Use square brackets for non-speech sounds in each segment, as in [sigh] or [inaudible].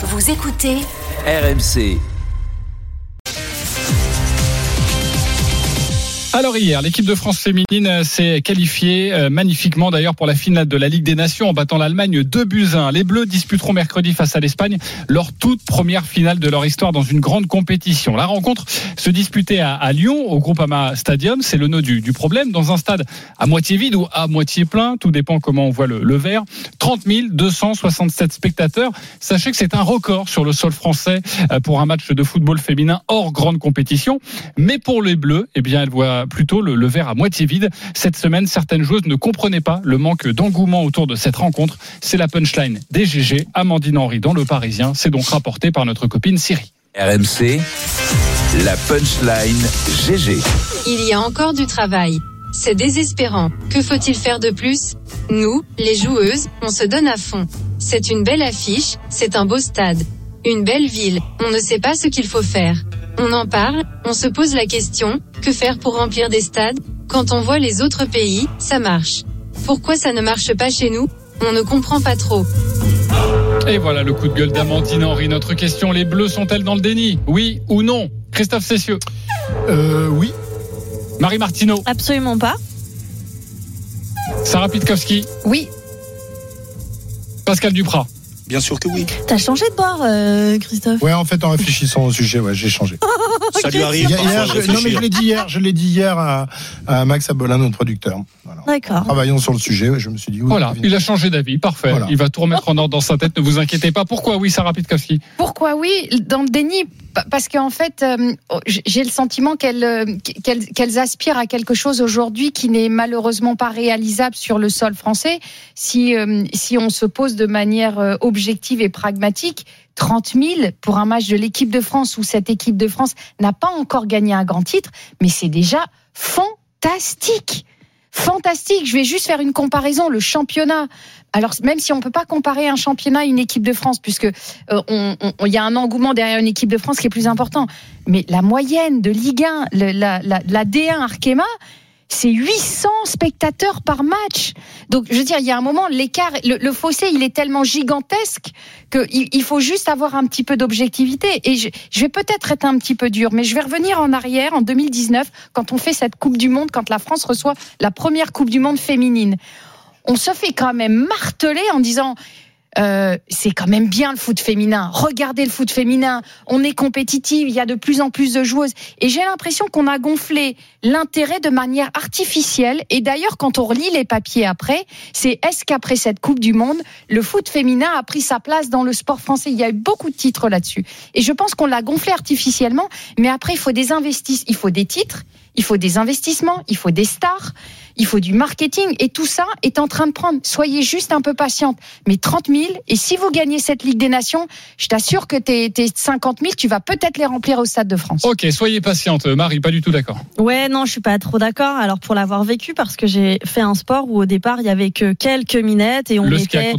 Vous écoutez RMC. Alors hier, l'équipe de France féminine s'est qualifiée euh, magnifiquement d'ailleurs pour la finale de la Ligue des Nations en battant l'Allemagne 2 buts 1. Les Bleus disputeront mercredi face à l'Espagne leur toute première finale de leur histoire dans une grande compétition. La rencontre se disputait à, Lyon au Groupama Stadium, c'est le nœud du, du, problème, dans un stade à moitié vide ou à moitié plein, tout dépend comment on voit le, le verre. 30 267 spectateurs. Sachez que c'est un record sur le sol français euh, pour un match de football féminin hors grande compétition. Mais pour les Bleus, eh bien, elle voit plutôt le, le, verre à moitié vide. Cette semaine, certaines joueuses ne comprenaient pas le manque d'engouement autour de cette rencontre. C'est la punchline des GG. Amandine Henry dans le Parisien. C'est donc rapporté par notre copine Siri. RMC, la punchline GG. Il y a encore du travail. C'est désespérant. Que faut-il faire de plus? Nous, les joueuses, on se donne à fond. C'est une belle affiche, c'est un beau stade. Une belle ville, on ne sait pas ce qu'il faut faire. On en parle, on se pose la question, que faire pour remplir des stades? Quand on voit les autres pays, ça marche. Pourquoi ça ne marche pas chez nous? On ne comprend pas trop. Et voilà le coup de gueule d'Amandine Henry. Notre question, les Bleus sont-elles dans le déni? Oui ou non? Christophe Cessieux euh, Oui. Marie Martineau Absolument pas. Sarah Pitkowski Oui. Pascal Duprat Bien sûr que oui. T'as changé de bord, euh, Christophe? Ouais, en fait, en réfléchissant au sujet, ouais, j'ai changé. [laughs] Ça lui arrive. Hier, hier, je, non, mais je l'ai dit hier. Je l'ai dit hier à, à Max Abolin, notre producteur. Voilà. D'accord. Travaillons sur le sujet. Je me suis dit. Oui, voilà, il a changé d'avis. Parfait. Voilà. Il va tout remettre en ordre dans sa tête. Ne vous inquiétez pas. Pourquoi oui, Sarah Pitkowski Pourquoi oui? Dans le déni, parce qu'en fait, euh, j'ai le sentiment qu'elles euh, qu qu aspirent à quelque chose aujourd'hui qui n'est malheureusement pas réalisable sur le sol français. Si, euh, si on se pose de manière objective et pragmatique, 30 000 pour un match de l'équipe de France où cette équipe de France n'a pas encore gagné un grand titre, mais c'est déjà fantastique. Fantastique. Je vais juste faire une comparaison. Le championnat. Alors même si on peut pas comparer un championnat à une équipe de France, puisque euh, on, on, y a un engouement derrière une équipe de France qui est plus important, mais la moyenne de Ligue 1, le, la, la, la D1 Arkema, c'est 800 spectateurs par match. Donc, je veux dire, il y a un moment, l'écart, le, fossé, il est tellement gigantesque qu'il il faut juste avoir un petit peu d'objectivité. Et je, je vais peut-être être un petit peu dur, mais je vais revenir en arrière, en 2019, quand on fait cette Coupe du Monde, quand la France reçoit la première Coupe du Monde féminine. On se fait quand même marteler en disant euh, c'est quand même bien le foot féminin. Regardez le foot féminin. On est compétitive. Il y a de plus en plus de joueuses. Et j'ai l'impression qu'on a gonflé l'intérêt de manière artificielle. Et d'ailleurs, quand on relit les papiers après, c'est est-ce qu'après cette Coupe du Monde, le foot féminin a pris sa place dans le sport français? Il y a eu beaucoup de titres là-dessus. Et je pense qu'on l'a gonflé artificiellement. Mais après, il faut des investissements. Il faut des titres. Il faut des investissements. Il faut des stars il faut du marketing et tout ça est en train de prendre. Soyez juste un peu patiente. Mais 30 000, et si vous gagnez cette Ligue des Nations, je t'assure que tes, tes 50 000, tu vas peut-être les remplir au Stade de France. Ok, soyez patiente. Marie, pas du tout d'accord. Ouais, non, je suis pas trop d'accord. Alors pour l'avoir vécu, parce que j'ai fait un sport où au départ il y avait que quelques minettes et on Le était,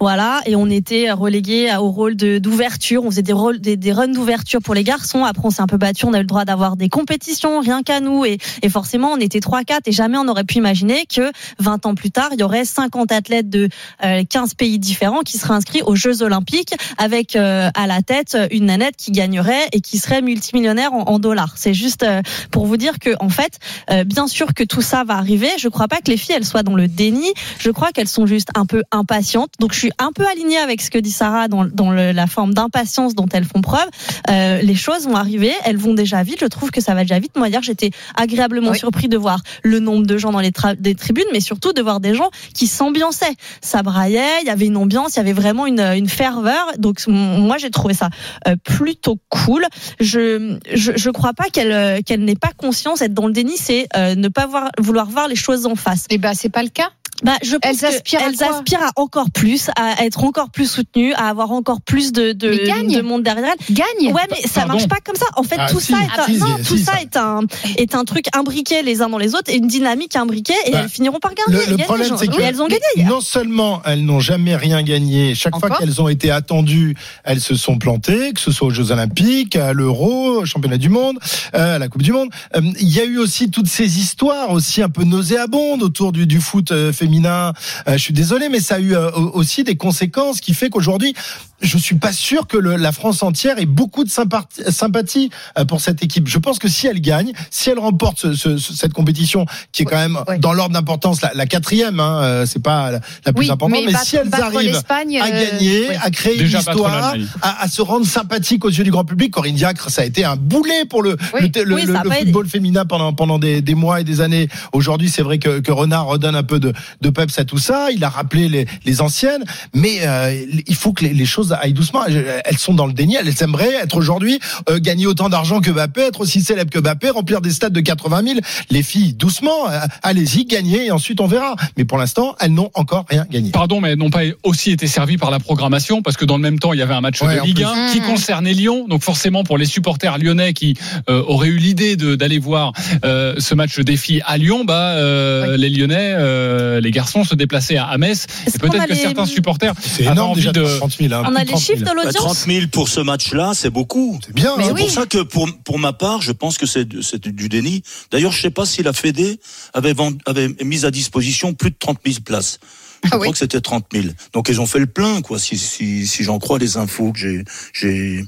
voilà, et on était relégué au rôle de d'ouverture. On faisait des rôles, des, des runs d'ouverture pour les garçons. Après, on s'est un peu battu. On a eu le droit d'avoir des compétitions, rien qu'à nous, et, et forcément, on était 3-4 et jamais on aurait pu imaginer que 20 ans plus tard, il y aurait 50 athlètes de euh, 15 pays différents qui seraient inscrits aux Jeux Olympiques avec euh, à la tête une nanette qui gagnerait et qui serait multimillionnaire en, dollars. C'est juste euh, pour vous dire que en fait, euh, bien sûr que tout ça va arriver. Je crois pas que les filles elles soient dans le déni. Je crois qu'elles sont juste un peu impatientes. Donc je suis un peu alignée avec ce que dit Sarah dans, dans le, la forme d'impatience dont elles font preuve. Euh, les choses vont arriver, elles vont déjà vite. Je trouve que ça va déjà vite. Moi hier, j'étais agréablement oui. surpris de voir le nombre de gens dans les, des tribunes, mais surtout de voir des gens qui s'ambiançaient. Ça braillait, il y avait une ambiance, il y avait vraiment une, une ferveur. Donc moi j'ai trouvé ça euh, plutôt cool. Je je, crois pas qu'elle qu'elle n'ait pas conscience. Être dans le déni, c'est euh, ne pas vouloir voir les choses en face. Et ben c'est pas le cas. Bah, je pense elles aspirent, à, elles aspirent à encore plus, à être encore plus soutenues, à avoir encore plus de, de, de monde derrière elles. Gagne. Ouais, mais ça Pardon. marche pas comme ça. En fait, Ah, tout si. ça est Ah, un, si, non, si, tout si, ça ça. est un, est un truc imbriqué les uns dans les autres et une dynamique imbriquée et Bah, elles finiront par gagner. Le, problème, c'est que Et elles ont gagné. non seulement elles n'ont jamais rien gagné, chaque fois qu'elles ont été attendues, elles se sont plantées, que ce soit aux Jeux Olympiques, à l'Euro, au Championnat du Monde, euh, à la Coupe du Monde. Euh, Il y a eu aussi toutes ces histoires aussi un peu nauséabondes autour du, du foot euh, féminin féminin. Euh, je suis désolé, mais ça a eu euh, aussi des conséquences qui fait qu'aujourd'hui, je suis pas sûr que le, la France entière ait beaucoup de sympathie, sympathie euh, pour cette équipe. Je pense que si elle gagne, si elle remporte ce, ce, cette compétition, qui est quand même Oui. dans l'ordre d'importance la, la quatrième, hein, c'est pas la, la plus Oui, importante, mais, battre- si elles arrivent à gagner, oui. à créer Déjà une histoire, à, à se rendre sympathique aux yeux du grand public. Corinne Diacre, ça a été un boulet pour le, football féminin pendant, pendant des, des mois et des années. Aujourd'hui, c'est vrai que, que Renard redonne un peu de, de peps à tout ça. Il a rappelé les, les anciennes, mais euh, il faut que les, les choses aillent doucement. Elles sont dans le déni. Elles aimeraient être aujourd'hui euh, gagner autant d'argent que Mbappé, être aussi célèbre que Mbappé, remplir des stades de 80 000. Les filles, doucement, euh, allez-y, gagnez et ensuite on verra. Mais pour l'instant, elles n'ont encore rien gagné. Pardon, mais elles n'ont pas aussi été servies par la programmation parce que dans le même temps, il y avait un match Ouais, de Ligue plus. 1 qui Mmh. concernait Lyon. Donc forcément, pour les supporters lyonnais qui euh, auraient eu l'idée d'aller voir euh, ce match des filles à Lyon, bah euh, les Lyonnais, euh, les garçons se déplaçaient à, Metz. Et peut-être que les- certains supporters C'est énorme envie déjà, de 30 000. hein, On a les 30 000. chiffres de Bah, 30 l'audience 000 pour ce match-là, c'est beaucoup. C'est bien. C'est oui. pour ça que pour, pour ma part, je pense que c'est c'est du déni. D'ailleurs, je sais pas si la Fédé avait, vend- avait mis à disposition plus de 30 000 places. Je Ah crois oui. que c'était 30 000. Donc ils ont fait le plein, quoi, si, si, si j'en crois les infos que j'ai j'ai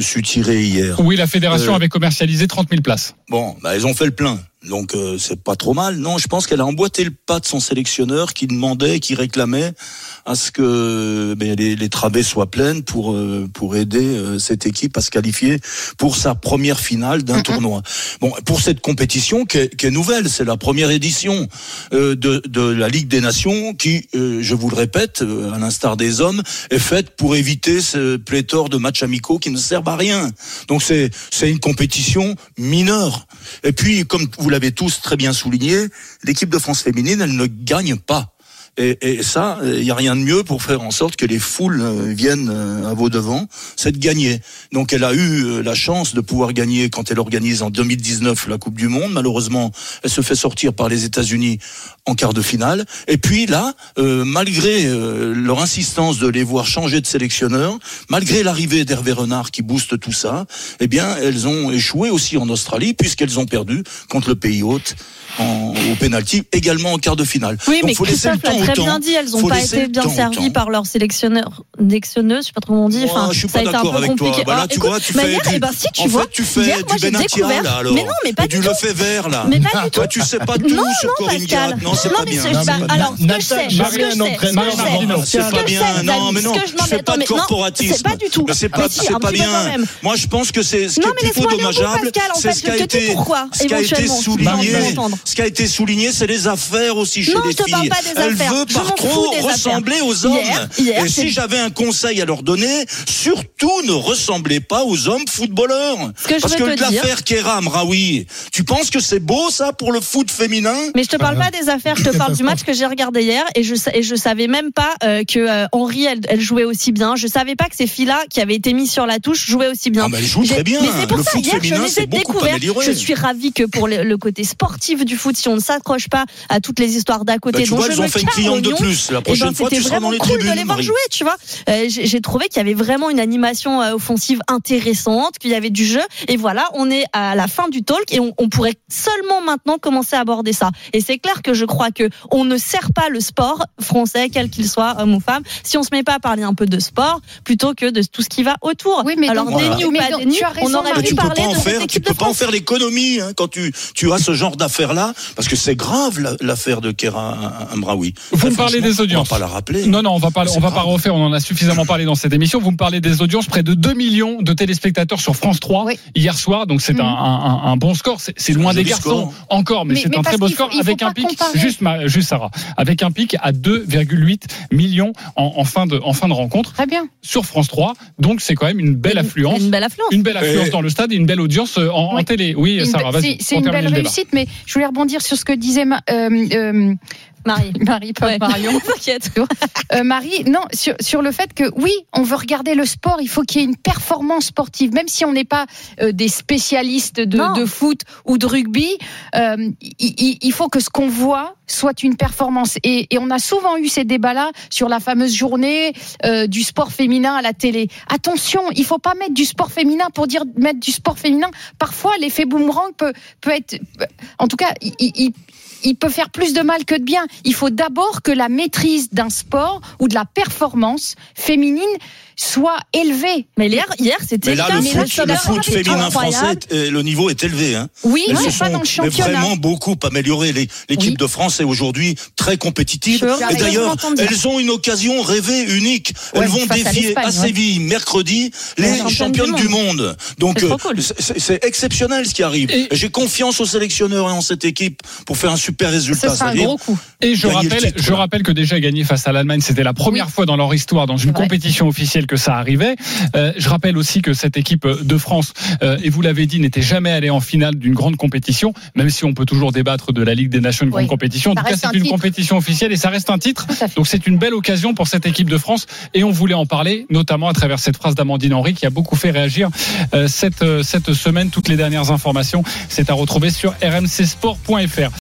su tirer hier. oui, la fédération Euh, avait commercialisé 30 000 places. Bon, bah, ils ont fait le plein. Donc euh, c'est pas trop mal. Non, je pense qu'elle a emboîté le pas de son sélectionneur qui demandait, qui réclamait à ce que ben, les, les travées soient pleines pour euh, pour aider euh, cette équipe à se qualifier pour sa première finale d'un tournoi. Bon, pour cette compétition qui est, qui est nouvelle, c'est la première édition euh, de, de la Ligue des Nations qui, euh, je vous le répète, euh, à l'instar des hommes, est faite pour éviter ce pléthore de matchs amicaux qui ne servent à rien. Donc c'est c'est une compétition mineure. Et puis, comme vous l'avez tous très bien souligné, l'équipe de France féminine, elle ne gagne pas. Et, et ça, il n'y a rien de mieux pour faire en sorte que les foules euh, viennent euh, à vos devants, c'est de gagner. Donc elle a eu euh, la chance de pouvoir gagner quand elle organise en 2019 la Coupe du Monde. Malheureusement, elle se fait sortir par les États-Unis en quart de finale. Et puis là, euh, malgré euh, leur insistance de les voir changer de sélectionneur, malgré l'arrivée d'Hervé Renard qui booste tout ça, eh bien, elles ont échoué aussi en Australie puisqu'elles ont perdu contre le pays hôte en, au penalty, également en quart de finale. Oui, Donc, mais faut laisser le temps très temps. bien dit, elles n'ont pas été bien servies par leur sélectionneur, sélectionneuse, je sais pas trop comment on dit. Moi, Enfin, je suis ça pas a été un d'accord peu avec toi. compliqué. Bah là, Alors, tu écoute, vois, tu mais fais du- eh ben, si tu en vois, fait, tu fais hier, du Benatia, là, alors. Mais non, mais pas Et du du tout. le fait vert, là. Mais pas du tout. Toi, tu sais pas tout Non, sur non, Corinne Pascal. Diacre. Non, c'est pas mais bien. alors, ce que je sais, ce que je sais, C'est pas bien, non, mais non, je- fais pas de corporatisme. C'est pas du tout. C'est pas, c'est pas bien. Moi, je pense que c'est ce Non, qui mais est plutôt dommageable. C'est ce qui a été, pourquoi, ce qui a été souligné. Ce qui a été souligné, c'est les affaires aussi chez Non, les je te filles. parle Je par trop ressembler aux hommes. Hier- hier, Et si j'avais un conseil à leur donner, surtout ne ressemblez pas aux hommes footballeurs. Que je Parce veux que l'affaire Kéram, Raoui, tu penses que c'est beau ça pour le foot féminin? Mais je te parle pas des affaires, je te parle du [laughs] match que j'ai regardé hier et je et je savais même pas euh, que euh, Henri elle, elle jouait aussi bien. Je savais pas que ces filles-là qui avaient été mises sur la touche jouaient aussi bien. Ah, bah, elles jouent très bien. Mais c'est pour Le ça foot hier je féminin, les c'est ai beaucoup découvertes. amélioré. Je suis ravie que pour le, le côté sportif du foot, si on ne s'accroche pas à toutes les histoires d'à côté, Bah, tu dont vois, je me cliente de plus. La eh prochaine ben, fois, c'était tu seras vraiment dans les cool de tribunes. les voir Marie. jouer, tu vois. Euh, j'ai trouvé qu'il y avait vraiment une animation euh, offensive intéressante, qu'il y avait du jeu. Et voilà, on est à la fin du talk et on, on pourrait seulement maintenant commencer à aborder ça. Et c'est clair que je crois que on ne sert pas le sport français, quel qu'il soit, homme ou femme, si on se met pas à parler un peu de sport plutôt que de tout ce qui va autour. Oui, mais Alors donc, ou mais pas donc, déni, raison, on aurait. Mais pu parler de cette faire, tu peux de pas en faire l'économie hein, quand tu tu as ce genre d'affaire là, parce que c'est grave la- l'affaire de Kera Amraoui. Vous me parlez des audiences. On va pas la rappeler. Non, non, on va pas, on va pas grave. refaire. On en a suffisamment parlé dans cette émission. Vous me parlez des audiences, près de 2 millions de téléspectateurs sur France 3 Oui. hier soir. Donc c'est Mhm. un, un- un bon score. C'est loin des garçons score. encore, mais, Mais- c'est un très beau faut- score avec un pic comparer. juste, ma- juste Sarah, avec un pic à 2,8 millions en, en fin de en fin de rencontre Très bien. sur France 3. Donc c'est quand même une belle affluence. Une belle affluence. Une belle affluence Et- dans le stade et une belle audience euh, en, télé. Oui, Une Sarah, vas-y. C'est une belle réussite, mais je voulais rebondir sur ce que disait Ma- euh, euh, Marie. [laughs] Marie, pas Ouais. Marion. [laughs] T'inquiète. Euh, Marie, non, sur, sur le fait que oui, on veut regarder le sport, il faut qu'il y ait une performance sportive, même si on n'est pas euh, des spécialistes de, de foot ou de rugby, euh, il, faut que ce qu'on voit soit une performance. Et, et on a souvent eu ces débats-là sur la fameuse journée du sport féminin à la télé. Attention, il faut pas mettre du sport féminin pour dire mettre du sport féminin. Parfois, l'effet boomerang peut, peut être, en tout cas, il, il- il peut faire plus de mal que de bien. Il faut d'abord que la maîtrise d'un sport ou de la performance féminine soit élevée. Mais hier, hier c'était Mais là, le foot, le foot féminin français, euh, le niveau est élevé. Hein. Oui, Elles mais se pas sont dans le mais championnat. vraiment beaucoup améliorées. Les- L'équipe Oui. de France est aujourd'hui très compétitive. Et d'ailleurs, elles ont une occasion rêvée, unique. Ouais, elles vont à défier à ouais. Séville mercredi les championnes du du monde. Donc C'est euh, cool. c'est- exceptionnel ce qui arrive. J'ai confiance aux sélectionneurs et en cette équipe pour faire un super résultat. sera un gros coup. Et je rappelle, titre, je rappelle que déjà gagné face à l'Allemagne, c'était la première Oui. fois dans leur histoire dans une compétition officielle que ça arrivait. Euh, je rappelle aussi que cette équipe de France, euh, et vous l'avez dit, n'était jamais allée en finale d'une grande compétition, même si on peut toujours débattre de la Ligue des Nations, une Oui. grande compétition. En Ça tout cas, c'est un une titre. compétition officielle et ça reste un titre. Donc c'est une belle occasion pour cette équipe de France et on voulait en parler, notamment à travers cette phrase d'Amandine Henry qui a beaucoup fait réagir euh, cette, euh, cette semaine. Toutes les dernières informations, c'est à retrouver sur rmcsport.fr.